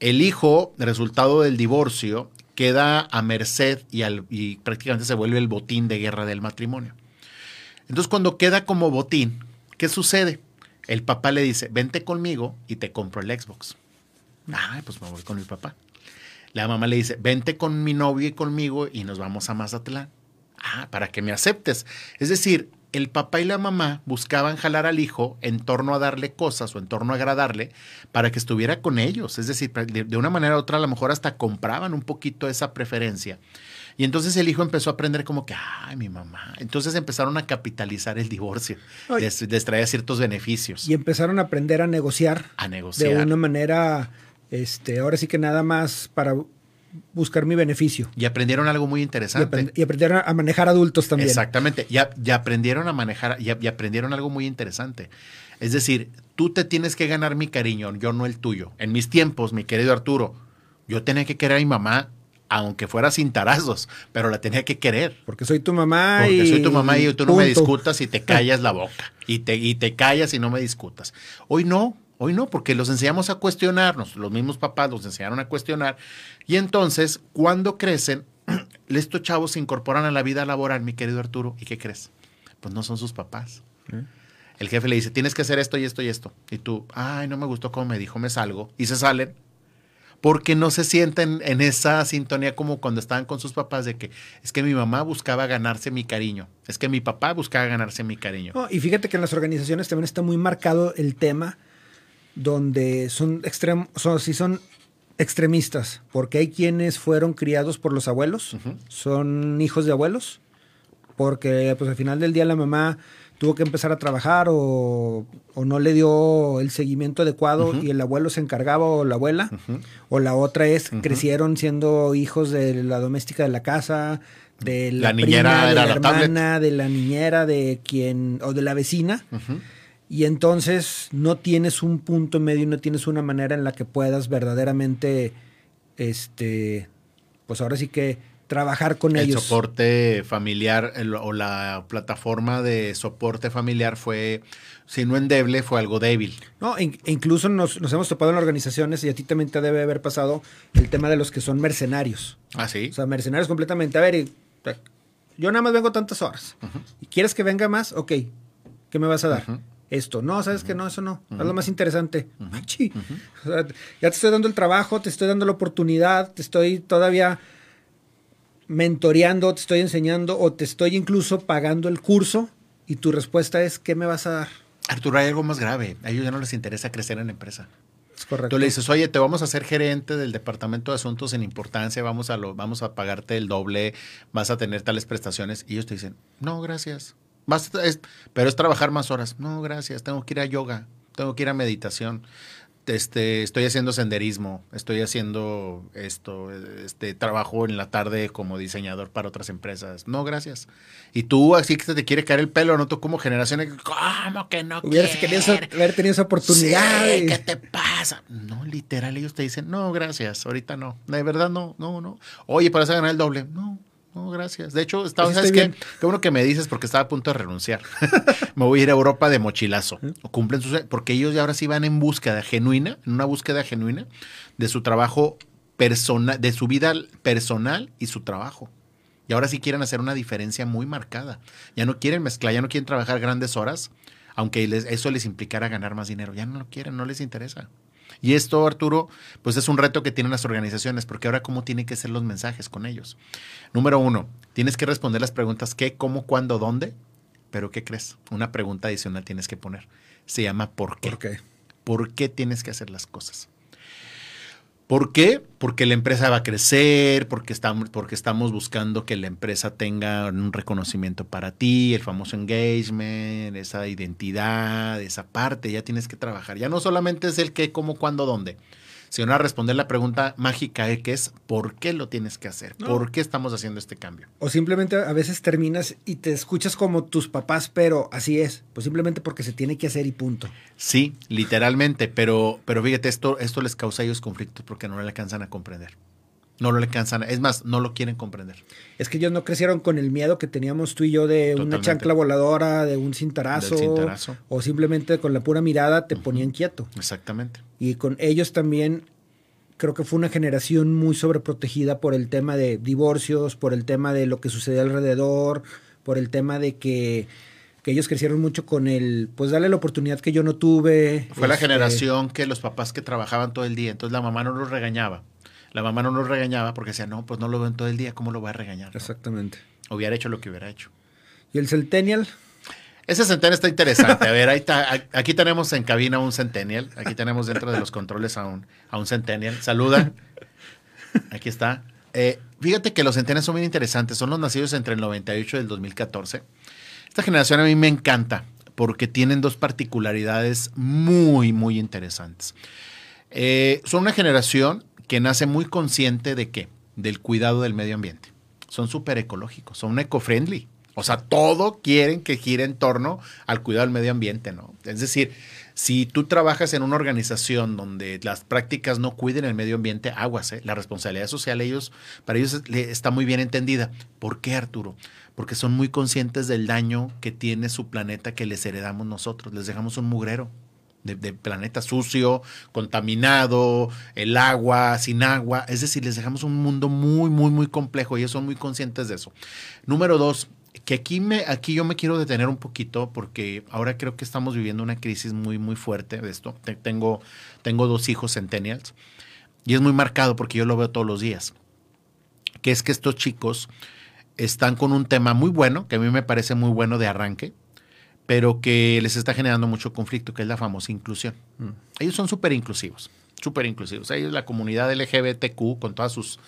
El hijo, resultado del divorcio, queda a merced y, al- y prácticamente se vuelve el botín de guerra del matrimonio. Entonces cuando queda como botín, ¿qué sucede? El papá le dice, vente conmigo y te compro el Xbox. Ay, pues me voy con mi papá. La mamá le dice, vente con mi novio y conmigo y nos vamos a Mazatlán. Ah, para que me aceptes. Es decir, el papá y la mamá buscaban jalar al hijo en torno a darle cosas o en torno a agradarle para que estuviera con ellos. Es decir, de, una manera u otra a lo mejor hasta compraban un poquito esa preferencia. Y entonces el hijo empezó a aprender como que, ay, mi mamá. Entonces empezaron a capitalizar el divorcio. Les, les traía ciertos beneficios. Y empezaron a aprender a negociar a negociar. de una manera, este, ahora sí que nada más para buscar mi beneficio. Y aprendieron algo muy Y, interesante. aprend- y aprendieron a manejar adultos también. Exactamente. Ya, ya aprendieron a manejar, ya aprendieron algo muy interesante. Es decir, tú te tienes que ganar mi cariño, yo no el tuyo. En mis tiempos, mi querido Arturo, yo tenía que querer a mi mamá, aunque fuera sin tarazos, pero la tenía que querer. Porque soy tu mamá Porque y soy tu mamá y tú no me discutas y te callas la boca. Y te, y te callas y no me discutas. Hoy no, hoy no, porque los enseñamos a cuestionarnos. Los mismos papás los enseñaron a cuestionar. Y entonces, cuando crecen, estos chavos se incorporan a la vida laboral, mi querido Arturo. ¿Y qué crees? Pues no son sus papás. El jefe le dice, tienes que hacer esto y esto y esto. Y tú, ay, no me gustó cómo me dijo, me salgo. Y se salen porque no se sienten en esa sintonía como cuando estaban con sus papás de que es que mi mamá buscaba ganarse mi cariño, es que mi papá buscaba ganarse mi cariño. Y fíjate que en las organizaciones también está muy marcado el tema donde son extremos, son, sí son extremistas, porque hay quienes fueron criados por los abuelos, son hijos de abuelos, porque pues al final del día la mamá tuvo que empezar a trabajar o, o no le dio el seguimiento adecuado y el abuelo se encargaba o la abuela, o la otra es crecieron siendo hijos de la doméstica de la casa, de la, La niñera prima, de la hermana, de la niñera, de quien o de la vecina. Y entonces no tienes un punto medio, no tienes una manera en la que puedas verdaderamente, este, pues ahora sí que trabajar con El ellos. soporte familiar el- o la plataforma de soporte familiar fue, si no endeble, fue algo débil. No, in- e incluso nos, nos hemos topado en organizaciones y a ti también te debe haber pasado el tema de los que son mercenarios. ¿Ah, sí? O sea, mercenarios completamente. A ver, y- yo nada más vengo tantas horas. ¿Y quieres que venga más? Ok. ¿Qué me vas a dar? Esto. No, sabes que no, eso no. Es lo más interesante. O sea, ya te estoy dando el trabajo, te estoy dando la oportunidad, te estoy todavía mentoreando, te estoy enseñando o te estoy incluso pagando el curso y tu respuesta es ¿qué me vas a dar? Arturo, hay algo más grave. A ellos ya no les interesa crecer en la empresa. Es correcto. Tú le dices, oye, te vamos a hacer gerente del departamento de asuntos en importancia, vamos a, lo, vamos a pagarte el doble, vas a tener tales prestaciones. Y ellos te dicen, no, gracias. Vas a- es- pero es trabajar más horas. No, gracias. Tengo que ir a yoga, tengo que ir a meditación. Este, estoy haciendo senderismo, estoy haciendo esto, este trabajo en la tarde como diseñador para otras empresas. No, gracias. Y tú así que te quiere caer el pelo, no tú como generaciones, ¿cómo que no Hubieras querido haber tenido esa oportunidad. Sí, ¿Qué te pasa? No, literal, ellos te dicen, no, gracias, ahorita no. De verdad, no, no, no. Oye, para eso ganar el doble. No, no, gracias. De hecho, estaba, Pues ¿sabes qué? Qué bueno que me dices porque estaba a punto de renunciar. me voy a ir a Europa de mochilazo. Cumplen sus... Porque ellos ya ahora sí van en búsqueda genuina, en una búsqueda genuina de su trabajo personal, de su vida personal y su trabajo. Y ahora sí quieren hacer una diferencia muy marcada. Ya no quieren mezclar, ya no quieren trabajar grandes horas, aunque les- eso les implicara ganar más dinero. Ya no lo quieren, no les interesa. Y esto, Arturo, pues es un reto que tienen las organizaciones, porque ahora cómo tienen que ser los mensajes con ellos. Número uno, tienes que responder las preguntas qué, cómo, cuándo, dónde. Pero ¿qué crees? Una pregunta adicional tienes que poner. Se llama ¿por qué? ¿Por qué? ¿Por qué tienes que hacer las cosas? ¿Por qué? Porque la empresa va a crecer, porque estamos, porque estamos buscando que la empresa tenga un reconocimiento para ti, el famoso engagement, esa identidad, esa parte, ya tienes que trabajar. Ya no solamente es el qué, cómo, cuándo, dónde, sino a responder la pregunta mágica que es ¿por qué lo tienes que hacer? ¿Por qué estamos haciendo este cambio? O simplemente a veces terminas y te escuchas como tus papás, pero así es. Pues simplemente porque se tiene que hacer y punto. Sí, literalmente, pero, pero fíjate, esto, esto les causa a ellos conflictos porque no le alcanzan a comprender. No lo alcanzan, es más, no lo quieren comprender. Es que ellos no crecieron con el miedo que teníamos tú y yo de una chancla voladora, de un cintarazo, o simplemente con la pura mirada te ponían quieto. Exactamente. Y con ellos también creo que fue una generación muy sobreprotegida por el tema de divorcios, por el tema de lo que sucede alrededor, por el tema de que, que ellos crecieron mucho con el, pues darle la oportunidad que yo no tuve. Fue la este, generación que los papás que trabajaban todo el día, entonces la mamá no los regañaba. La mamá no los regañaba porque decía, no, pues no lo ven todo el día, ¿cómo lo voy a regañar? no?". Exactamente. Hubiera hecho lo que hubiera hecho. Y el Centennial, Ese Centennial está interesante. A ver, ahí está. A- Aquí tenemos en cabina un Centennial. Aquí tenemos dentro de los controles a un, a un Centennial. Saluda. Aquí está. Eh, fíjate que los Centennials son bien interesantes. Son los nacidos entre el 98 y el 2014. Esta generación a mí me encanta porque tienen dos particularidades muy, muy interesantes. Eh, son una generación que nace muy consciente de qué? Del cuidado del medio ambiente. Son súper ecológicos, son eco-friendly. O sea, todo quieren que gire en torno al cuidado del medio ambiente, ¿no? Es decir, si tú trabajas en una organización donde las prácticas no cuiden el medio ambiente, aguas, ¿eh? La responsabilidad social, ellos, para ellos está muy bien entendida. ¿Por qué, Arturo? Porque son muy conscientes del daño que tiene su planeta que les heredamos nosotros. Les dejamos un mugrero de, planeta sucio, contaminado, el agua, sin agua. Es decir, les dejamos un mundo muy, muy, muy complejo y ellos son muy conscientes de eso. Número dos, que aquí, me, aquí yo me quiero detener un poquito porque ahora creo que estamos viviendo una crisis muy, muy fuerte de esto. Te- Tengo, tengo dos hijos centennials y es muy marcado porque yo lo veo todos los días. Que es que estos chicos están con un tema muy bueno, que a mí me parece muy bueno de arranque, pero que les está generando mucho conflicto, que es la famosa inclusión. Ellos son súper inclusivos, súper inclusivos. Ellos, la comunidad LGBTQ, con todas sus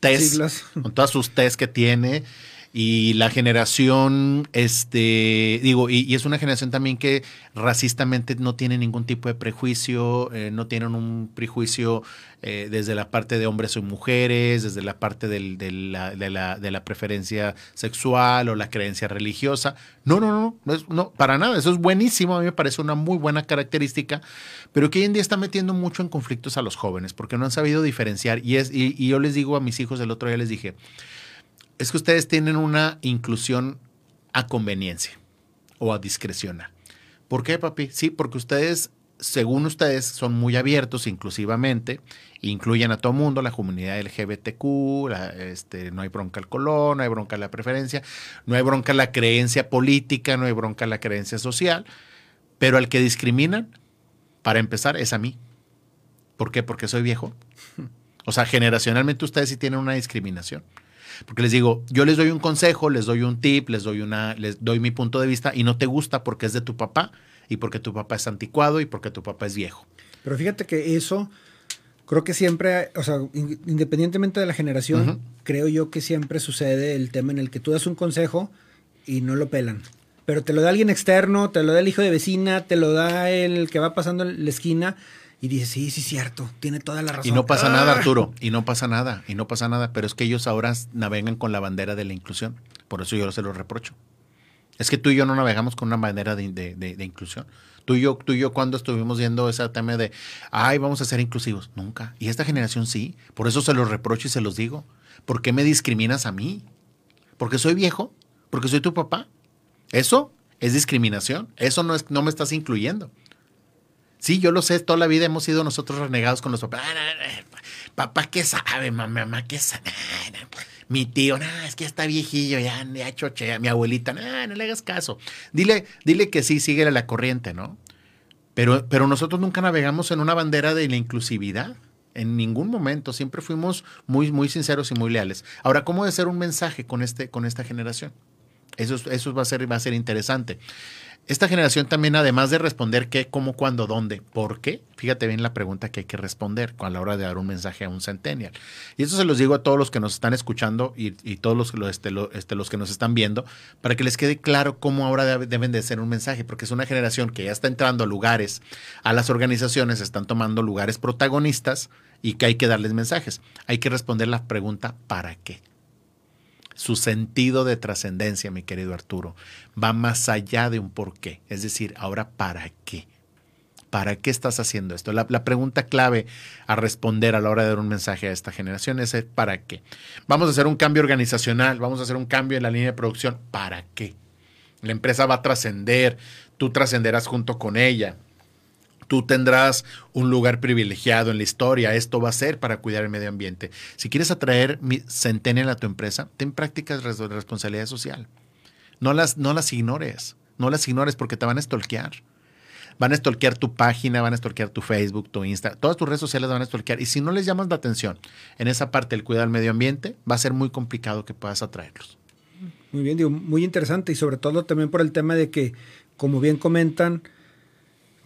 test, con todas sus test que tiene, y la generación, este, digo, y, y es una generación también que racistamente no tiene ningún tipo de prejuicio, eh, no tienen un prejuicio eh, desde la parte de hombres o mujeres, desde la parte del- de, la, de la- de la preferencia sexual o la creencia religiosa. No, no, no, no, es- para nada, eso es buenísimo, a mí me parece una muy buena característica, pero que hoy en día está metiendo mucho en conflictos a los jóvenes porque no han sabido diferenciar. Y, es, y, y yo les digo a mis hijos, el otro día les dije, es que ustedes tienen una inclusión a conveniencia o a discrecional. ¿Por qué, papi? Sí, porque ustedes, según ustedes, son muy abiertos inclusivamente, incluyen a todo mundo, la comunidad LGBTQ, la, este, no hay bronca al color, no hay bronca a la preferencia, no hay bronca a la creencia política, no hay bronca a la creencia social, pero al que discriminan, para empezar, es a mí. ¿Por qué? Porque soy viejo. O sea, generacionalmente ustedes sí tienen una discriminación. Porque les digo, yo les doy un consejo, les doy un tip, les doy una, les doy mi punto de vista y no te gusta porque es de tu papá y porque tu papá es anticuado y porque tu papá es viejo. Pero fíjate que eso, creo que siempre, o sea, in- independientemente de la generación, creo yo que siempre sucede el tema en el que tú das un consejo y no lo pelan. Pero te lo da alguien externo, te lo da el hijo de vecina, te lo da el que va pasando en la esquina y dices, sí, sí, cierto, tiene toda la razón. Y no pasa nada, ¡Ah! Arturo, y no pasa nada, y no pasa nada, pero es que ellos ahora navegan con la bandera de la inclusión. Por eso yo se lo reprocho. Es que tú y yo no navegamos con una bandera de, de- de- de inclusión. Tú y yo, tú y yo cuando estuvimos viendo ese tema de, ay, vamos a ser inclusivos. Nunca. Y esta generación sí. Por eso se los reprocho y se los digo. ¿Por qué me discriminas a mí? ¿Porque soy viejo? ¿Porque soy tu papá? Eso es discriminación. Eso no, es, no me estás incluyendo. Sí, yo lo sé, toda la vida hemos sido nosotros renegados con los papás. Ah, Papá, ¿qué sabe, mamá? ¿qué sabe? Mi tío, es que ya está viejillo, ya, ya chochea. Mi abuelita, no, le hagas caso. Dile, dile que sí, síguele la corriente, ¿no? Pero, pero nosotros nunca navegamos en una bandera de la inclusividad. En ningún momento. Siempre fuimos muy, muy sinceros y muy leales. Ahora, ¿cómo de ser un mensaje con, este, con esta generación? Eso, es- eso va, a ser, va a ser interesante. Esta generación también, además de responder qué, cómo, cuándo, dónde, por qué, fíjate bien la pregunta que hay que responder a la hora de dar un mensaje a un centennial. Y eso se los digo a todos los que nos están escuchando y, todos los, lo- este, este, los que nos están viendo, para que les quede claro cómo ahora debe- deben de ser un mensaje, porque es una generación que ya está entrando a lugares, a las organizaciones, están tomando lugares protagonistas y que hay que darles mensajes. Hay que responder la pregunta ¿para qué? Su sentido de trascendencia, mi querido Arturo, va más allá de un por qué. Es decir, ahora, ¿para qué? ¿Para qué estás haciendo esto? La, la pregunta clave a responder a la hora de dar un mensaje a esta generación es ¿para qué? Vamos a hacer un cambio organizacional, vamos a hacer un cambio en la línea de producción. ¿Para qué? La empresa va a trascender, tú trascenderás junto con ella. Tú tendrás un lugar privilegiado en la historia. Esto va a ser para cuidar el medio ambiente. Si quieres atraer Centennial a tu empresa, ten prácticas de res- de responsabilidad social. No las, no las ignores. No las ignores porque te van a stalkear. Van a stalkear tu página, van a stalkear tu Facebook, tu Insta. Todas tus redes sociales van a stalkear. Y si no les llamas la atención en esa parte del cuidado del medio ambiente, va a ser muy complicado que puedas atraerlos. Muy bien, digo, muy interesante y sobre todo también por el tema de que, como bien comentan,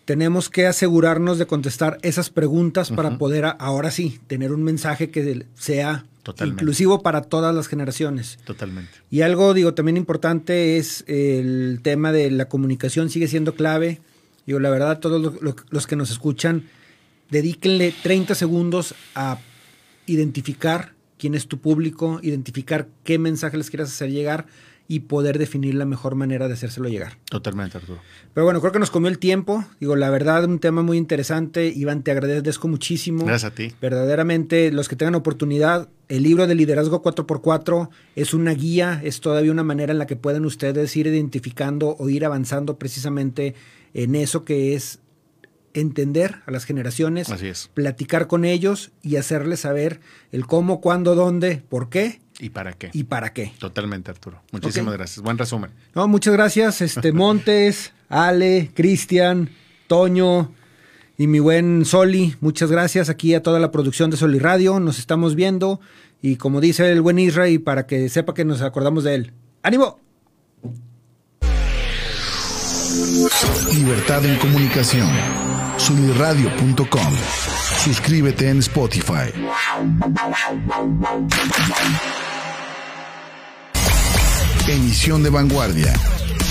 tenemos que asegurarnos de contestar esas preguntas para poder a- ahora sí tener un mensaje que sea Totalmente. inclusivo para todas las generaciones. Totalmente. Y algo, digo, también importante es el tema de la comunicación sigue siendo clave. Digo, la verdad, todos lo- lo- los que nos escuchan, dedíquenle 30 segundos a identificar quién es tu público, identificar qué mensaje les quieras hacer llegar y poder definir la mejor manera de hacérselo llegar. Totalmente, Arturo. Pero bueno, creo que nos comió el tiempo. Digo, la verdad, un tema muy interesante. Iván, te agradezco muchísimo. Gracias a ti. Verdaderamente, los que tengan oportunidad, el libro de liderazgo 4x4 es una guía, es todavía una manera en la que pueden ustedes ir identificando o ir avanzando precisamente en eso que es entender a las generaciones, Así es. platicar con ellos y hacerles saber el cómo, cuándo, dónde, por qué ¿Y para qué? y para qué. Totalmente, Arturo. Muchísimas gracias. Buen resumen. No, muchas gracias, este Montes, Ale, Cristian, Toño y mi buen Soli. Muchas gracias aquí a toda la producción de Soli Radio. Nos estamos viendo y como dice el buen Isra y para que sepa que nos acordamos de él. ¡Ánimo! Libertad en comunicación. Sunirradio.com. Suscríbete en Spotify. Emisión de vanguardia.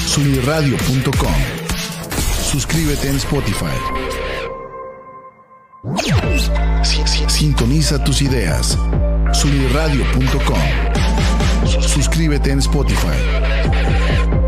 Sunirradio.com. Suscríbete en Spotify. Sintoniza tus ideas. Sunirradio.com. Suscríbete en Spotify.